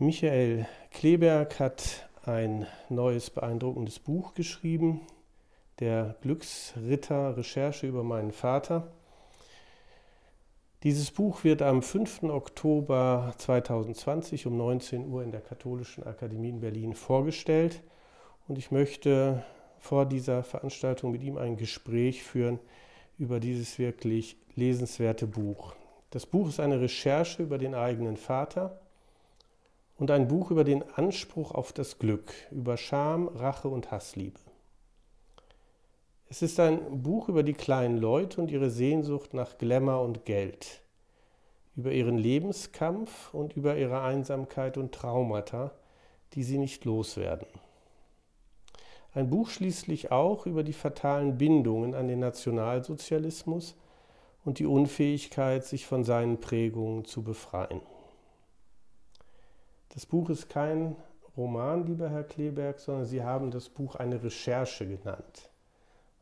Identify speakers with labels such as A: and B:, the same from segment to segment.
A: Michael Kleberg hat ein neues beeindruckendes Buch geschrieben, der Glücksritter Recherche über meinen Vater. Dieses Buch wird am 5. Oktober 2020 um 19 Uhr in der Katholischen Akademie in Berlin vorgestellt und ich möchte vor dieser Veranstaltung mit ihm ein Gespräch führen über dieses wirklich lesenswerte Buch. Das Buch ist eine Recherche über den eigenen Vater und ein Buch über den Anspruch auf das Glück, über Scham, Rache und Hassliebe. Es ist ein Buch über die kleinen Leute und ihre Sehnsucht nach Glamour und Geld, über ihren Lebenskampf und über ihre Einsamkeit und Traumata, die sie nicht loswerden. Ein Buch schließlich auch über die fatalen Bindungen an den Nationalsozialismus und die Unfähigkeit, sich von seinen Prägungen zu befreien. Das Buch ist kein Roman, lieber Herr Kleberg, sondern Sie haben das Buch eine Recherche genannt.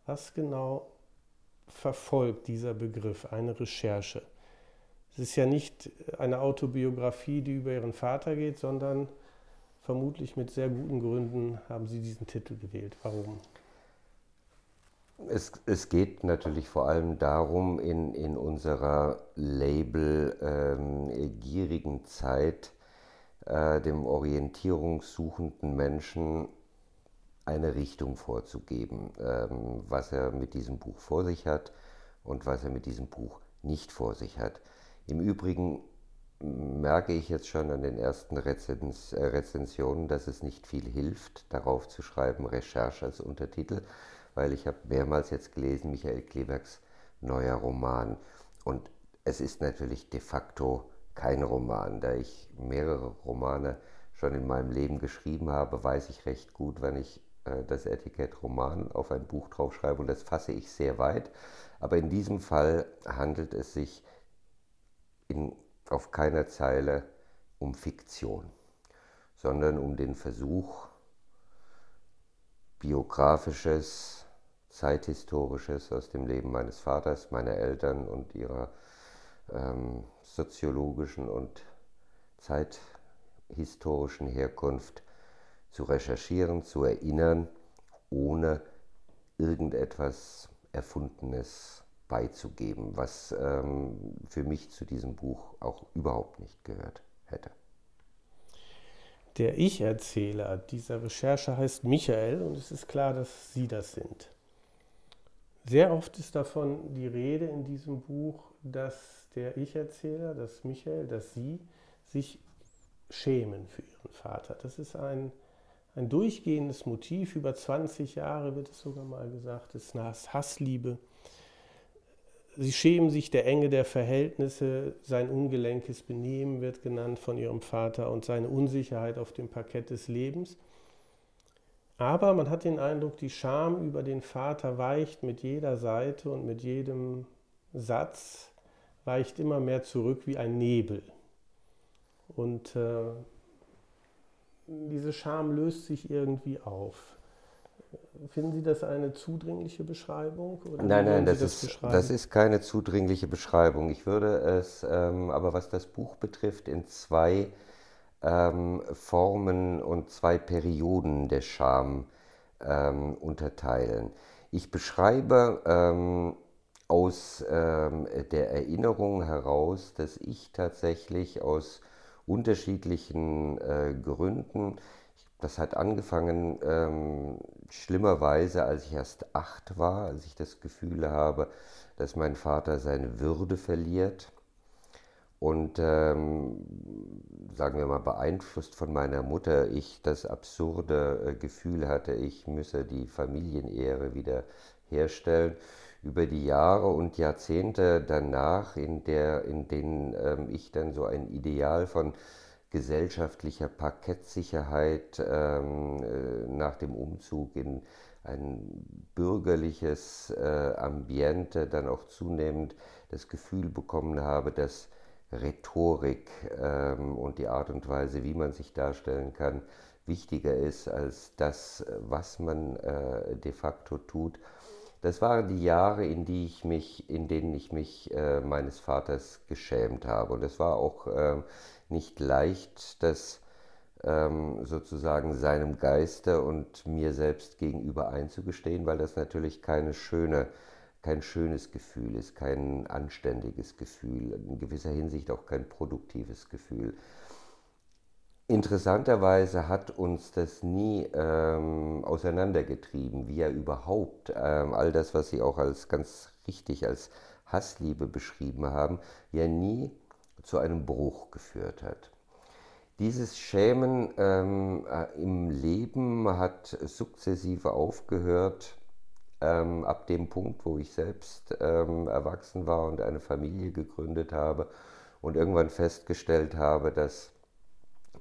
A: Was genau verfolgt dieser Begriff, eine Recherche? Es ist ja nicht eine Autobiografie, die über Ihren Vater geht, sondern vermutlich mit sehr guten Gründen haben Sie diesen Titel gewählt. Warum?
B: Es, es geht natürlich vor allem darum, in, in unserer labelgierigen ähm, Zeit äh, dem orientierungssuchenden Menschen eine Richtung vorzugeben, ähm, was er mit diesem Buch vor sich hat und was er mit diesem Buch nicht vor sich hat. Im Übrigen merke ich jetzt schon an den ersten Rezens äh, Rezensionen, dass es nicht viel hilft, darauf zu schreiben, Recherche als Untertitel, weil ich habe mehrmals jetzt gelesen, Michael Klebergs neuer Roman. Und es ist natürlich de facto kein Roman. Da ich mehrere Romane schon in meinem Leben geschrieben habe, weiß ich recht gut, wenn ich äh, das Etikett Roman auf ein Buch draufschreibe und das fasse ich sehr weit. Aber in diesem Fall handelt es sich in, auf keiner Zeile um Fiktion, sondern um den Versuch, biografisches, zeithistorisches aus dem Leben meines Vaters, meiner Eltern und ihrer ähm, soziologischen und zeithistorischen Herkunft zu recherchieren, zu erinnern, ohne irgendetwas Erfundenes beizugeben, was ähm, für mich zu diesem Buch auch überhaupt nicht gehört hätte.
A: Der Ich-Erzähler dieser Recherche heißt Michael und es ist klar, dass Sie das sind. Sehr oft ist davon die Rede in diesem Buch, dass der Ich-Erzähler, dass Michael, dass Sie sich schämen für Ihren Vater. Das ist ein, ein durchgehendes Motiv. Über 20 Jahre wird es sogar mal gesagt, ist Hassliebe. Sie schämen sich der Enge der Verhältnisse, sein ungelenkes Benehmen wird genannt von ihrem Vater und seine Unsicherheit auf dem Parkett des Lebens. Aber man hat den Eindruck, die Scham über den Vater weicht mit jeder Seite und mit jedem Satz, weicht immer mehr zurück wie ein Nebel. Und äh, diese Scham löst sich irgendwie auf. Finden Sie das eine zudringliche Beschreibung?
B: nein, nein, das, das, ist, das ist keine zudringliche Beschreibung. Ich würde es ähm, aber, was das Buch betrifft, in zwei ähm, Formen und zwei Perioden der Scham ähm, unterteilen. Ich beschreibe ähm, aus ähm, der Erinnerung heraus, dass ich tatsächlich aus unterschiedlichen äh, Gründen, das hat angefangen ähm, schlimmerweise, als ich erst acht war, als ich das Gefühl habe, dass mein Vater seine Würde verliert und ähm, sagen wir mal beeinflusst von meiner Mutter, ich das absurde äh, Gefühl hatte, ich müsse die Familienehre wieder herstellen. Über die Jahre und Jahrzehnte danach, in, der, in denen ähm, ich dann so ein Ideal von gesellschaftlicher Parkettsicherheit ähm, äh, nach dem Umzug in ein bürgerliches äh, Ambiente dann auch zunehmend das Gefühl bekommen habe, dass Rhetorik ähm, und die Art und Weise, wie man sich darstellen kann, wichtiger ist als das, was man äh, de facto tut. Das waren die Jahre, in, die ich mich, in denen ich mich äh, meines Vaters geschämt habe. Und es war auch äh, nicht leicht, das ähm, sozusagen seinem Geiste und mir selbst gegenüber einzugestehen, weil das natürlich keine schöne, kein schönes Gefühl ist, kein anständiges Gefühl, in gewisser Hinsicht auch kein produktives Gefühl. Interessanterweise hat uns das nie ähm, auseinandergetrieben, wie er überhaupt ähm, all das, was Sie auch als ganz richtig als Hassliebe beschrieben haben, ja nie zu einem Bruch geführt hat. Dieses Schämen ähm, äh, im Leben hat sukzessive aufgehört, ähm, ab dem Punkt, wo ich selbst ähm, erwachsen war und eine Familie gegründet habe und irgendwann festgestellt habe, dass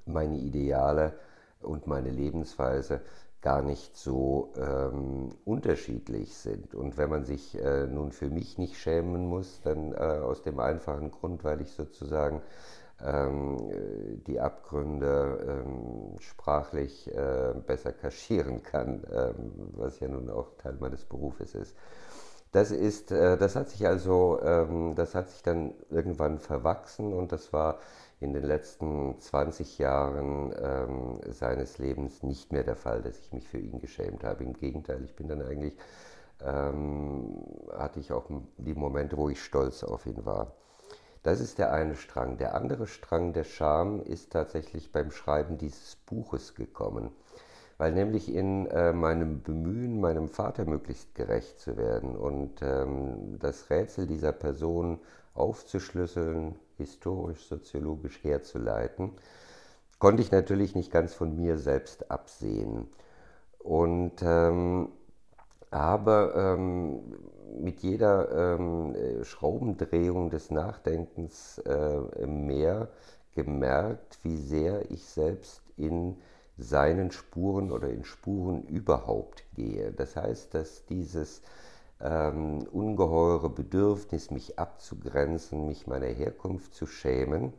B: meine Ideale und meine Lebensweise gar nicht so ähm, unterschiedlich sind. Und wenn man sich äh, nun für mich nicht schämen muss, dann äh, aus dem einfachen Grund, weil ich sozusagen ähm, die Abgründe ähm, sprachlich äh, besser kaschieren kann, ähm, was ja nun auch Teil meines Berufes ist. Das ist, äh, das hat sich also, ähm, das hat sich dann irgendwann verwachsen und das war in den letzten 20 Jahren ähm, seines Lebens nicht mehr der Fall, dass ich mich für ihn geschämt habe. Im Gegenteil, ich bin dann eigentlich, ähm, hatte ich auch die Momente, wo ich stolz auf ihn war. Das ist der eine Strang. Der andere Strang der Scham ist tatsächlich beim Schreiben dieses Buches gekommen, weil nämlich in äh, meinem Bemühen, meinem Vater möglichst gerecht zu werden und ähm, das Rätsel dieser Person aufzuschlüsseln, historisch, soziologisch herzuleiten, konnte ich natürlich nicht ganz von mir selbst absehen. Und ähm, aber ähm, mit jeder ähm, Schraubendrehung des Nachdenkens äh, mehr gemerkt, wie sehr ich selbst in seinen Spuren oder in Spuren überhaupt gehe. Das heißt, dass dieses ähm, ungeheure Bedürfnis, mich abzugrenzen, mich meiner Herkunft zu schämen,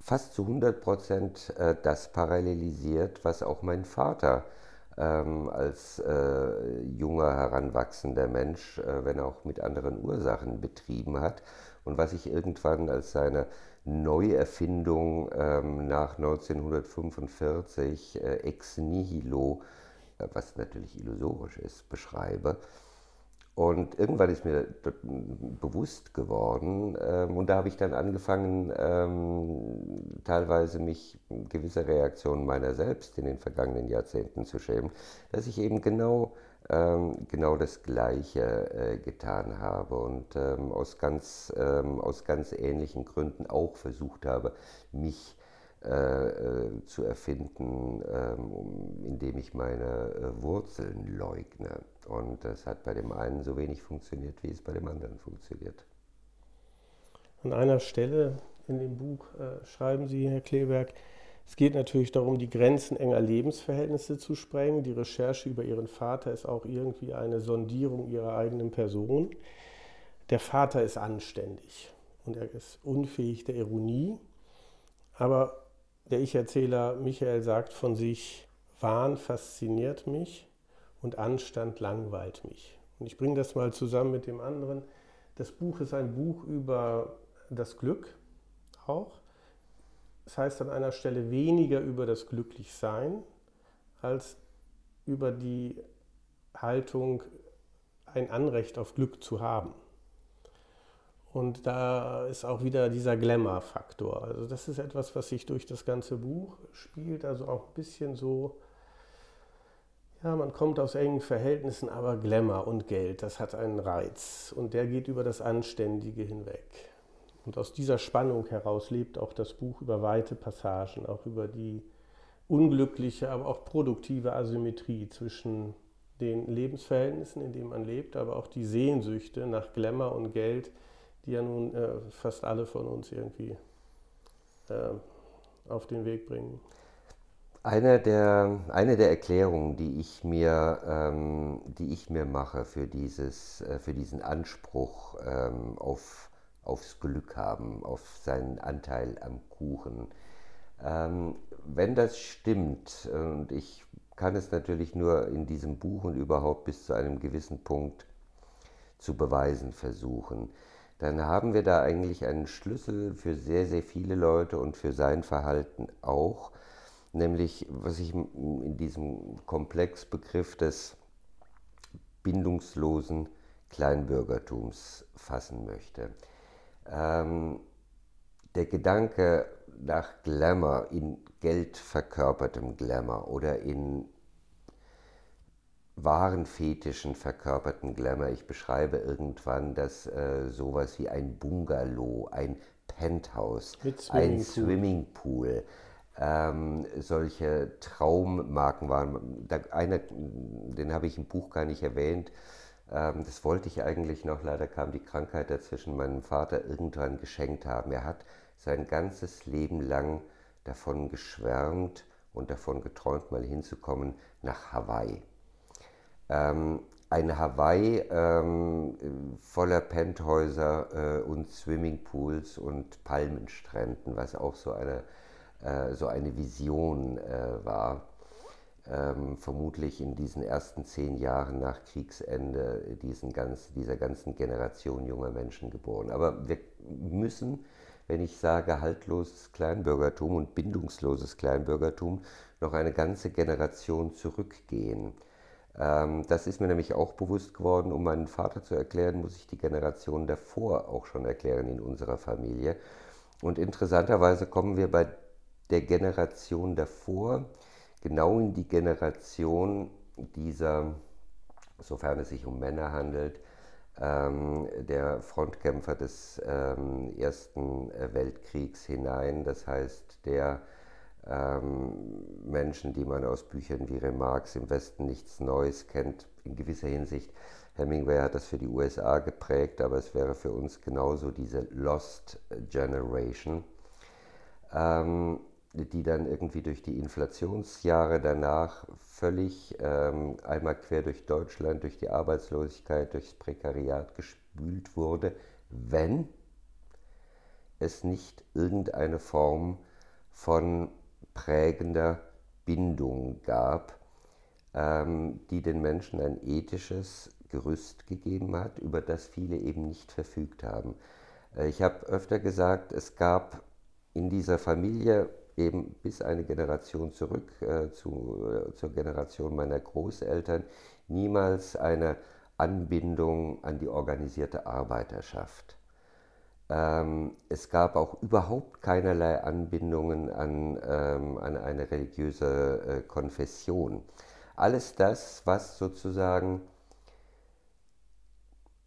B: fast zu 100 Prozent äh, das parallelisiert, was auch mein Vater ähm, als äh, junger, heranwachsender Mensch, äh, wenn auch mit anderen Ursachen betrieben hat und was ich irgendwann als seine Neuerfindung ähm, nach 1945 äh, ex nihilo, äh, was natürlich illusorisch ist, beschreibe. Und irgendwann ist mir bewusst geworden, ähm, und da habe ich dann angefangen, ähm, teilweise mich gewisse Reaktionen meiner selbst in den vergangenen Jahrzehnten zu schämen, dass ich eben genau, ähm, genau das Gleiche äh, getan habe und ähm, aus, ganz, ähm, aus ganz ähnlichen Gründen auch versucht habe, mich äh, äh, zu erfinden, ähm, indem ich meine äh, Wurzeln leugne. Und das hat bei dem einen so wenig funktioniert, wie es bei dem anderen funktioniert.
A: An einer Stelle in dem Buch äh, schreiben Sie, Herr Kleberg, es geht natürlich darum, die Grenzen enger Lebensverhältnisse zu sprengen. Die Recherche über Ihren Vater ist auch irgendwie eine Sondierung Ihrer eigenen Person. Der Vater ist anständig und er ist unfähig der Ironie. Aber der Ich-Erzähler Michael sagt von sich, Wahn fasziniert mich und Anstand langweilt mich. Und ich bringe das mal zusammen mit dem anderen. Das Buch ist ein Buch über das Glück auch. Das heißt an einer Stelle weniger über das Glücklichsein als über die Haltung, ein Anrecht auf Glück zu haben. Und da ist auch wieder dieser Glamour-Faktor. Also das ist etwas, was sich durch das ganze Buch spielt, also auch ein bisschen so ja, man kommt aus engen Verhältnissen, aber Glamour und Geld, das hat einen Reiz und der geht über das Anständige hinweg. Und aus dieser Spannung heraus lebt auch das Buch über weite Passagen, auch über die unglückliche, aber auch produktive Asymmetrie zwischen den Lebensverhältnissen, in denen man lebt, aber auch die Sehnsüchte nach Glamour und Geld, die ja nun äh, fast alle von uns irgendwie äh, auf den Weg bringen.
B: Eine der, eine der Erklärungen, die ich, mir, ähm, die ich mir mache für, dieses, äh, für diesen Anspruch ähm, auf, aufs Glück haben, auf seinen Anteil am Kuchen, ähm, wenn das stimmt, und ich kann es natürlich nur in diesem Buch und überhaupt bis zu einem gewissen Punkt zu beweisen versuchen, dann haben wir da eigentlich einen Schlüssel für sehr, sehr viele Leute und für sein Verhalten auch, nämlich was ich in diesem Komplexbegriff des bindungslosen Kleinbürgertums fassen möchte. Ähm, der Gedanke nach Glamour, in Geld verkörpertem Glamour oder in wahren Fetischen verkörperten Glamour. Ich beschreibe irgendwann, dass äh, sowas wie ein Bungalow, ein Penthouse, ein Swimmingpool, ähm, solche Traummarken waren. Da, einer, den habe ich im Buch gar nicht erwähnt. Ähm, das wollte ich eigentlich noch. Leider kam die Krankheit dazwischen. Meinem Vater irgendwann geschenkt haben. Er hat sein ganzes Leben lang davon geschwärmt und davon geträumt, mal hinzukommen nach Hawaii. Ähm, ein Hawaii ähm, voller Penthäuser äh, und Swimmingpools und Palmenstränden, was auch so eine, äh, so eine Vision äh, war. Ähm, vermutlich in diesen ersten zehn Jahren nach Kriegsende diesen ganz, dieser ganzen Generation junger Menschen geboren. Aber wir müssen, wenn ich sage haltloses Kleinbürgertum und bindungsloses Kleinbürgertum, noch eine ganze Generation zurückgehen. Ähm, das ist mir nämlich auch bewusst geworden. Um meinen Vater zu erklären, muss ich die Generation davor auch schon erklären in unserer Familie. Und interessanterweise kommen wir bei der Generation davor genau in die Generation dieser, sofern es sich um Männer handelt, ähm, der Frontkämpfer des ähm, Ersten Weltkriegs hinein. Das heißt, der ähm, Menschen, die man aus Büchern wie Remarques im Westen nichts Neues kennt, in gewisser Hinsicht. Hemingway hat das für die USA geprägt, aber es wäre für uns genauso diese Lost Generation, ähm, die dann irgendwie durch die Inflationsjahre danach völlig ähm, einmal quer durch Deutschland, durch die Arbeitslosigkeit, durchs Prekariat gespült wurde, wenn es nicht irgendeine Form von prägender Bindung gab, ähm, die den Menschen ein ethisches Gerüst gegeben hat, über das viele eben nicht verfügt haben. Äh, ich habe öfter gesagt, es gab in dieser Familie eben bis eine Generation zurück äh, zu, äh, zur Generation meiner Großeltern niemals eine Anbindung an die organisierte Arbeiterschaft. Ähm, es gab auch überhaupt keinerlei Anbindungen an, ähm, an eine religiöse äh, Konfession. Alles das, was sozusagen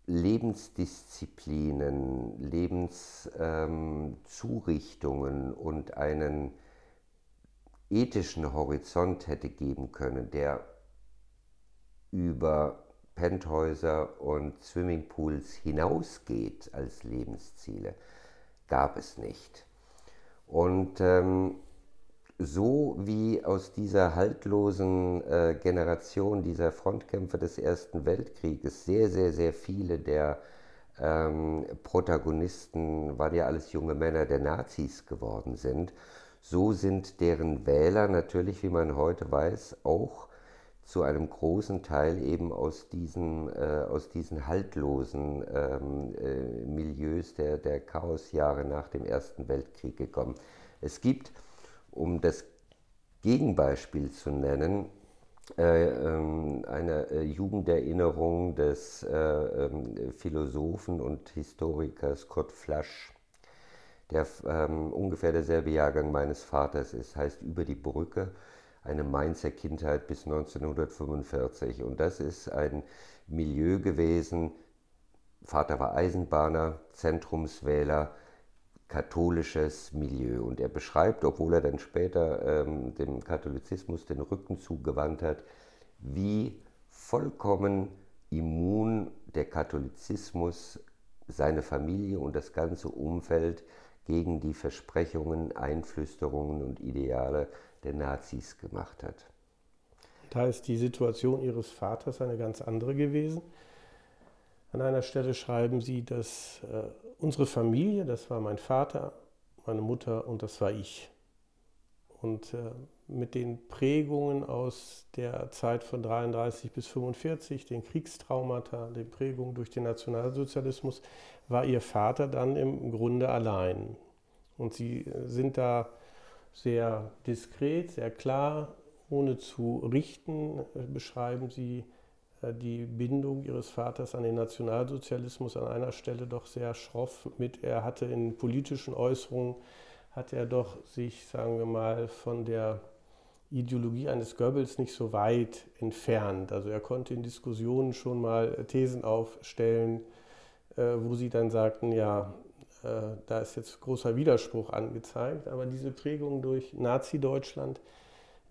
B: Lebensdisziplinen, Lebenszurichtungen ähm, und einen ethischen Horizont hätte geben können, der über Penthäuser und Swimmingpools hinausgeht als Lebensziele, gab es nicht. Und ähm, so wie aus dieser haltlosen äh, Generation dieser Frontkämpfer des Ersten Weltkrieges sehr, sehr, sehr viele der ähm, Protagonisten, waren ja alles junge Männer der Nazis geworden sind, so sind deren Wähler natürlich, wie man heute weiß, auch zu einem großen Teil eben aus diesen, äh, aus diesen haltlosen ähm, äh, Milieus der, der Chaosjahre nach dem Ersten Weltkrieg gekommen. Es gibt, um das Gegenbeispiel zu nennen, äh, ähm, eine äh, Jugenderinnerung des äh, ähm, Philosophen und Historikers Kurt Flasch, der ähm, ungefähr derselbe Jahrgang meines Vaters ist, heißt Über die Brücke eine Mainzer Kindheit bis 1945. Und das ist ein Milieu gewesen. Vater war Eisenbahner, Zentrumswähler, katholisches Milieu. Und er beschreibt, obwohl er dann später ähm, dem Katholizismus den Rücken zugewandt hat, wie vollkommen immun der Katholizismus seine Familie und das ganze Umfeld gegen die Versprechungen, Einflüsterungen und Ideale der Nazis gemacht hat.
A: Da ist die Situation Ihres Vaters eine ganz andere gewesen. An einer Stelle schreiben Sie, dass äh, unsere Familie, das war mein Vater, meine Mutter und das war ich. Und äh, mit den Prägungen aus der Zeit von 33 bis 45, den Kriegstraumata, den Prägungen durch den Nationalsozialismus, war ihr Vater dann im Grunde allein. Und sie äh, sind da sehr diskret, sehr klar, ohne zu richten, äh, beschreiben Sie äh, die Bindung Ihres Vaters an den Nationalsozialismus an einer Stelle doch sehr schroff mit. Er hatte in politischen Äußerungen, hat er doch sich, sagen wir mal, von der Ideologie eines Goebbels nicht so weit entfernt. Also er konnte in Diskussionen schon mal Thesen aufstellen, äh, wo sie dann sagten, ja, äh, da ist jetzt großer Widerspruch angezeigt, aber diese Prägung durch Nazi-Deutschland,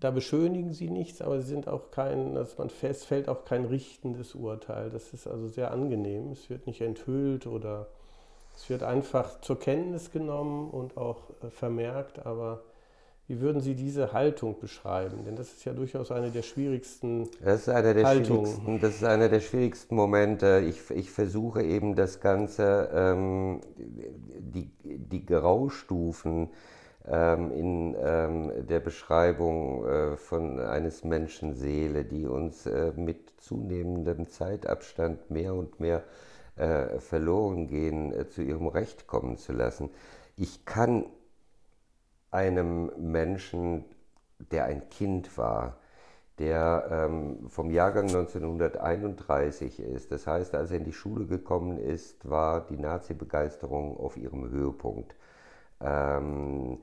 A: da beschönigen sie nichts, aber sie sind auch kein, dass man festfällt, auch kein richtendes Urteil. Das ist also sehr angenehm. Es wird nicht enthüllt oder es wird einfach zur Kenntnis genommen und auch äh, vermerkt, aber wie würden Sie diese Haltung beschreiben? Denn das ist ja durchaus eine der schwierigsten
B: das ist einer der Haltungen. Schwierigsten, das ist einer der schwierigsten Momente. Ich, ich versuche eben das Ganze, ähm, die, die Graustufen ähm, in ähm, der Beschreibung äh, von eines Menschen Seele, die uns äh, mit zunehmendem Zeitabstand mehr und mehr äh, verloren gehen, äh, zu ihrem Recht kommen zu lassen. Ich kann einem Menschen, der ein Kind war, der ähm, vom Jahrgang 1931 ist. Das heißt, als er in die Schule gekommen ist, war die Nazi-Begeisterung auf ihrem Höhepunkt. Ähm,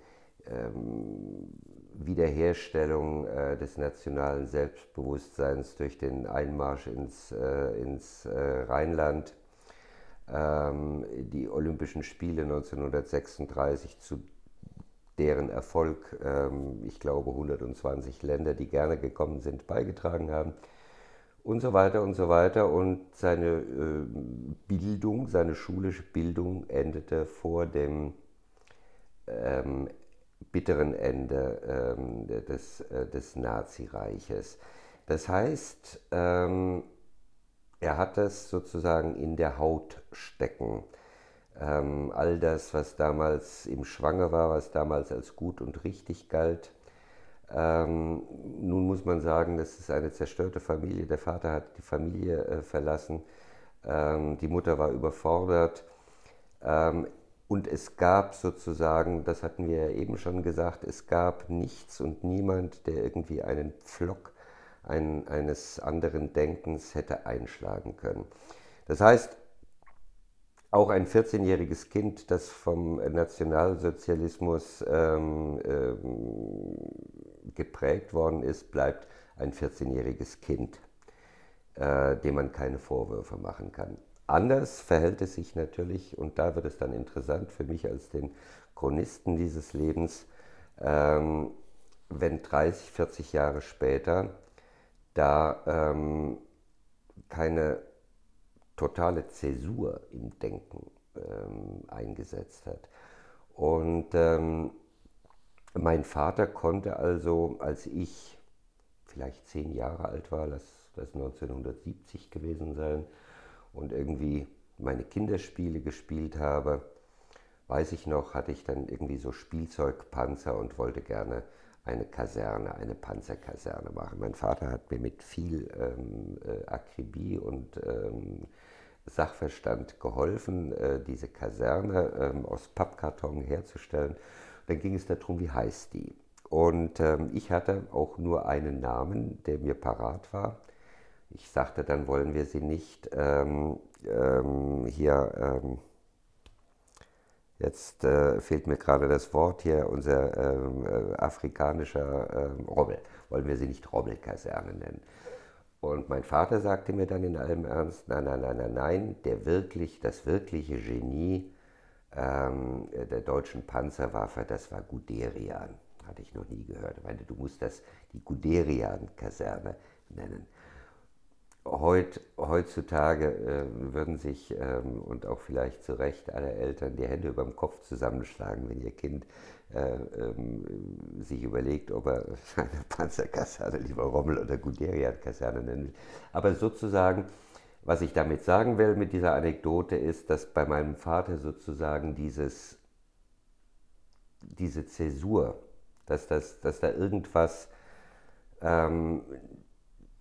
B: ähm, Wiederherstellung äh, des nationalen Selbstbewusstseins durch den Einmarsch ins, äh, ins äh, Rheinland, ähm, die Olympischen Spiele 1936 zu deren Erfolg, ähm, ich glaube, 120 Länder, die gerne gekommen sind, beigetragen haben und so weiter und so weiter. Und seine äh, Bildung, seine schulische Bildung endete vor dem ähm, bitteren Ende ähm, des, äh, des Nazireiches. Das heißt, ähm, er hat das sozusagen in der Haut stecken. Ähm, all das, was damals im Schwange war, was damals als gut und richtig galt. Ähm, nun muss man sagen, das ist eine zerstörte Familie. Der Vater hat die Familie äh, verlassen, ähm, die Mutter war überfordert. Ähm, und es gab sozusagen, das hatten wir ja eben schon gesagt, es gab nichts und niemand, der irgendwie einen Pflock ein, eines anderen Denkens hätte einschlagen können. Das heißt, auch ein 14-jähriges Kind, das vom Nationalsozialismus ähm, ähm, geprägt worden ist, bleibt ein 14-jähriges Kind, äh, dem man keine Vorwürfe machen kann. Anders verhält es sich natürlich, und da wird es dann interessant für mich als den Chronisten dieses Lebens, ähm, wenn 30, 40 Jahre später da ähm, keine totale Zäsur im Denken ähm, eingesetzt hat. Und ähm, mein Vater konnte also, als ich vielleicht zehn Jahre alt war, lass das 1970 gewesen sein, und irgendwie meine Kinderspiele gespielt habe, weiß ich noch, hatte ich dann irgendwie so Spielzeugpanzer und wollte gerne eine Kaserne, eine Panzerkaserne machen. Mein Vater hat mir mit viel ähm, äh, Akribie und ähm, Sachverstand geholfen, äh, diese Kaserne ähm, aus Pappkarton herzustellen. Dann ging es darum, wie heißt die? Und ähm, ich hatte auch nur einen Namen, der mir parat war. Ich sagte, dann wollen wir sie nicht ähm, ähm hier, ähm, jetzt äh, fehlt mir gerade das Wort hier, unser ähm, äh, afrikanischer Rommel, wollen wir sie nicht Rommelkaserne nennen. Und mein Vater sagte mir dann in allem Ernst, nein, nein, nein, nein, nein, der wirklich, das wirkliche Genie ähm, der deutschen Panzerwaffe, das war Guderian. Hatte ich noch nie gehört. Ich meinte, du musst das die Guderian-Kaserne nennen. Heut, heutzutage äh, würden sich ähm, und auch vielleicht zu Recht alle Eltern die Hände über dem Kopf zusammenschlagen, wenn ihr Kind äh, ähm, sich überlegt, ob er eine Panzerkaserne lieber Rommel oder Guderian-Kaserne nennen will. Aber sozusagen, was ich damit sagen will mit dieser Anekdote ist, dass bei meinem Vater sozusagen dieses, diese Zäsur, dass, das, dass da irgendwas, ähm,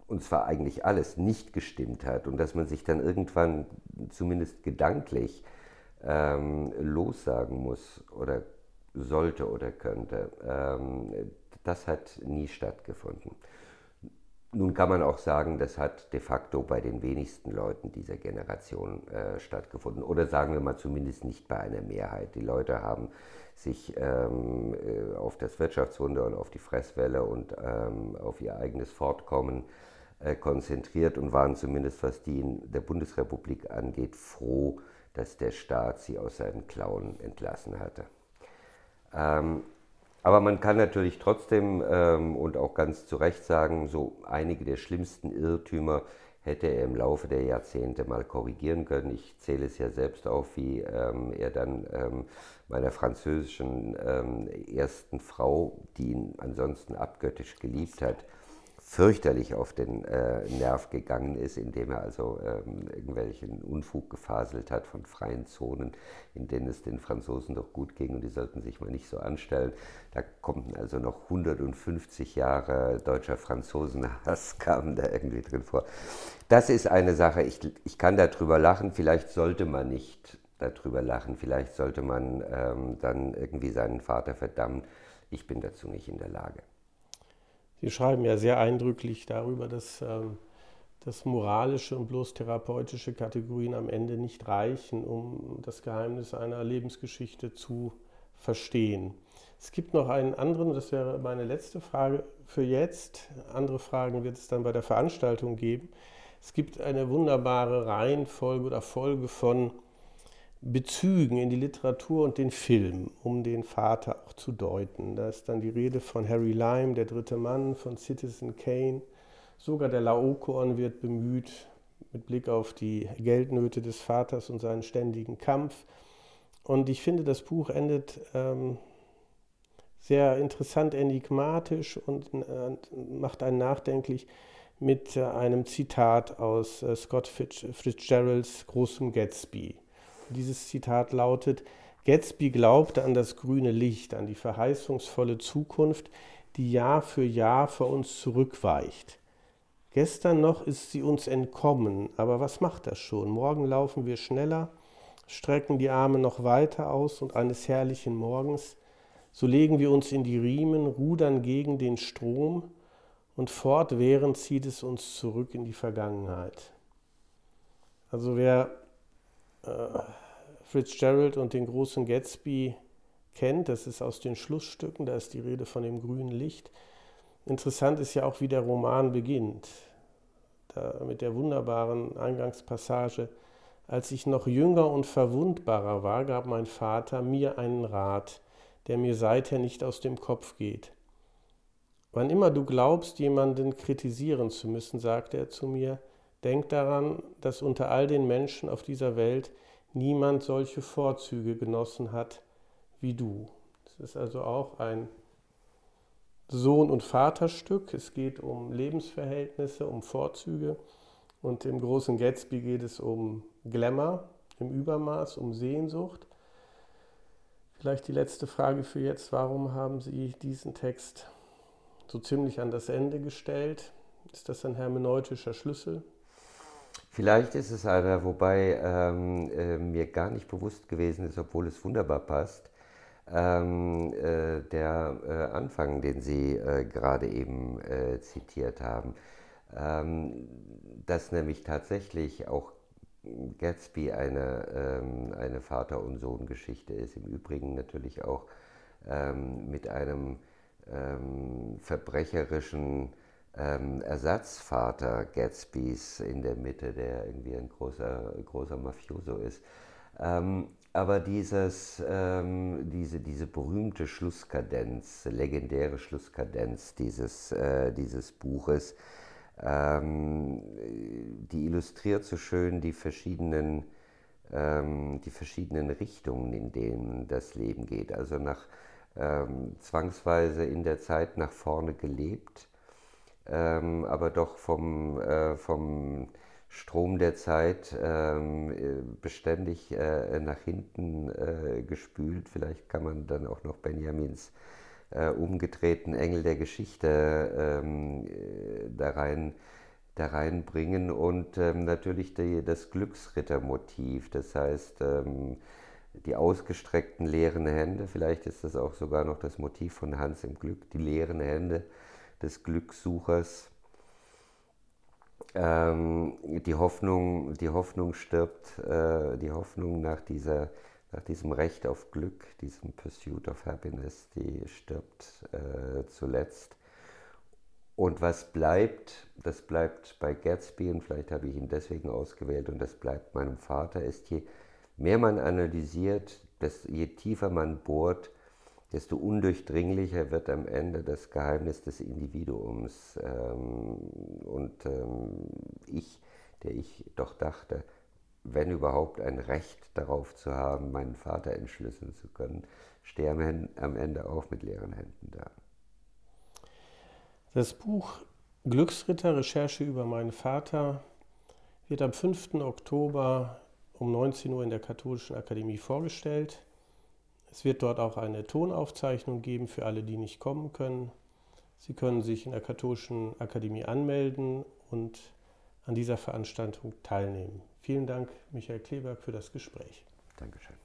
B: und zwar eigentlich alles, nicht gestimmt hat und dass man sich dann irgendwann zumindest gedanklich ähm, lossagen muss oder sollte oder könnte. Ähm, das hat nie stattgefunden. Nun kann man auch sagen, das hat de facto bei den wenigsten Leuten dieser Generation äh, stattgefunden. Oder sagen wir mal zumindest nicht bei einer Mehrheit. Die Leute haben sich ähm, äh, auf das Wirtschaftswunder und auf die Fresswelle und ähm, auf ihr eigenes Fortkommen äh, konzentriert und waren zumindest, was die in der Bundesrepublik angeht, froh, dass der Staat sie aus seinen Klauen entlassen hatte. Ähm, aber man kann natürlich trotzdem ähm, und auch ganz zu Recht sagen, so einige der schlimmsten Irrtümer hätte er im Laufe der Jahrzehnte mal korrigieren können. Ich zähle es ja selbst auf, wie ähm, er dann ähm, meiner französischen ähm, ersten Frau, die ihn ansonsten abgöttisch geliebt hat, fürchterlich auf den äh, Nerv gegangen ist, indem er also ähm, irgendwelchen Unfug gefaselt hat von freien Zonen, in denen es den Franzosen doch gut ging und die sollten sich mal nicht so anstellen. Da kommen also noch 150 Jahre deutscher Franzosenhass kamen da irgendwie drin vor. Das ist eine Sache, ich, ich kann darüber lachen, vielleicht sollte man nicht darüber lachen, vielleicht sollte man ähm, dann irgendwie seinen Vater verdammen. Ich bin dazu nicht in der Lage.
A: Sie schreiben ja sehr eindrücklich darüber, dass, ähm, dass moralische und bloß therapeutische Kategorien am Ende nicht reichen, um das Geheimnis einer Lebensgeschichte zu verstehen. Es gibt noch einen anderen, das wäre meine letzte Frage für jetzt. Andere Fragen wird es dann bei der Veranstaltung geben. Es gibt eine wunderbare Reihenfolge oder Folge von Bezügen in die Literatur und den Film, um den Vater auch zu deuten. Da ist dann die Rede von Harry Lyme, der dritte Mann, von Citizen Kane. Sogar der Laokoon wird bemüht, mit Blick auf die Geldnöte des Vaters und seinen ständigen Kampf. Und ich finde, das Buch endet ähm, sehr interessant, enigmatisch und äh, macht einen nachdenklich mit äh, einem Zitat aus äh, Scott Fitzgeralds Großem Gatsby. Dieses Zitat lautet, Gatsby glaubte an das grüne Licht, an die verheißungsvolle Zukunft, die Jahr für Jahr vor uns zurückweicht. Gestern noch ist sie uns entkommen, aber was macht das schon? Morgen laufen wir schneller, strecken die Arme noch weiter aus und eines herrlichen Morgens, so legen wir uns in die Riemen, rudern gegen den Strom und fortwährend zieht es uns zurück in die Vergangenheit. Also wer Fitzgerald und den großen Gatsby kennt, das ist aus den Schlussstücken, da ist die Rede von dem grünen Licht. Interessant ist ja auch, wie der Roman beginnt. Da mit der wunderbaren Eingangspassage. Als ich noch jünger und verwundbarer war, gab mein Vater mir einen Rat, der mir seither nicht aus dem Kopf geht. Wann immer du glaubst, jemanden kritisieren zu müssen, sagte er zu mir, denk daran, dass unter all den Menschen auf dieser Welt niemand solche Vorzüge genossen hat wie du. Es ist also auch ein Sohn- und Vaterstück. Es geht um Lebensverhältnisse, um Vorzüge. Und im großen Gatsby geht es um Glamour im Übermaß, um Sehnsucht. Vielleicht die letzte Frage für jetzt. Warum haben Sie diesen Text so ziemlich an das Ende gestellt? Ist das ein hermeneutischer Schlüssel?
B: Vielleicht ist es einer, wobei ähm, äh, mir gar nicht bewusst gewesen ist, obwohl es wunderbar passt, ähm, äh, der äh, Anfang, den Sie äh, gerade eben äh, zitiert haben, ähm, dass nämlich tatsächlich auch Gatsby eine, ähm, eine Vater- und Sohn-Geschichte ist, im Übrigen natürlich auch ähm, mit einem ähm, verbrecherischen ähm, Ersatzvater Gatsbys in der Mitte, der irgendwie ein großer, großer Mafioso ist. Ähm, aber dieses, ähm, diese, diese berühmte Schlusskadenz, legendäre Schlusskadenz dieses, äh, dieses Buches, ähm, die illustriert so schön die verschiedenen, ähm, die verschiedenen Richtungen, in denen das Leben geht. Also nach ähm, zwangsweise in der Zeit nach vorne gelebt, ähm, aber doch vom, äh, vom Strom der Zeit ähm, äh, beständig äh, nach hinten äh, gespült. Vielleicht kann man dann auch noch Benjamins äh, umgedrehten Engel der Geschichte ähm, äh, da rein da reinbringen. Und ähm, natürlich die, das Glücksrittermotiv, das heißt ähm, die ausgestreckten leeren Hände, vielleicht ist das auch sogar noch das Motiv von Hans im Glück, die leeren Hände des Glückssuchers. Ähm, die, Hoffnung, die Hoffnung stirbt, äh, die Hoffnung nach, dieser, nach diesem Recht auf Glück, diesem Pursuit of Happiness, die stirbt äh, zuletzt. Und was bleibt, das bleibt bei Gatsby und vielleicht habe ich ihn deswegen ausgewählt und das bleibt meinem Vater, ist je mehr man analysiert, desto, je tiefer man bohrt, desto undurchdringlicher wird am Ende das Geheimnis des Individuums. Ähm, und ähm, ich, der ich doch dachte, wenn überhaupt ein Recht darauf zu haben, meinen Vater entschlüsseln zu können, stehe am Ende auch mit leeren Händen da.
A: Das Buch Glücksritter, Recherche über meinen Vater wird am 5. Oktober um 19 Uhr in der Katholischen Akademie vorgestellt. Es wird dort auch eine Tonaufzeichnung geben für alle, die nicht kommen können. Sie können sich in der Katholischen Akademie anmelden und an dieser Veranstaltung teilnehmen. Vielen Dank, Michael Kleberg, für das Gespräch.
B: Dankeschön.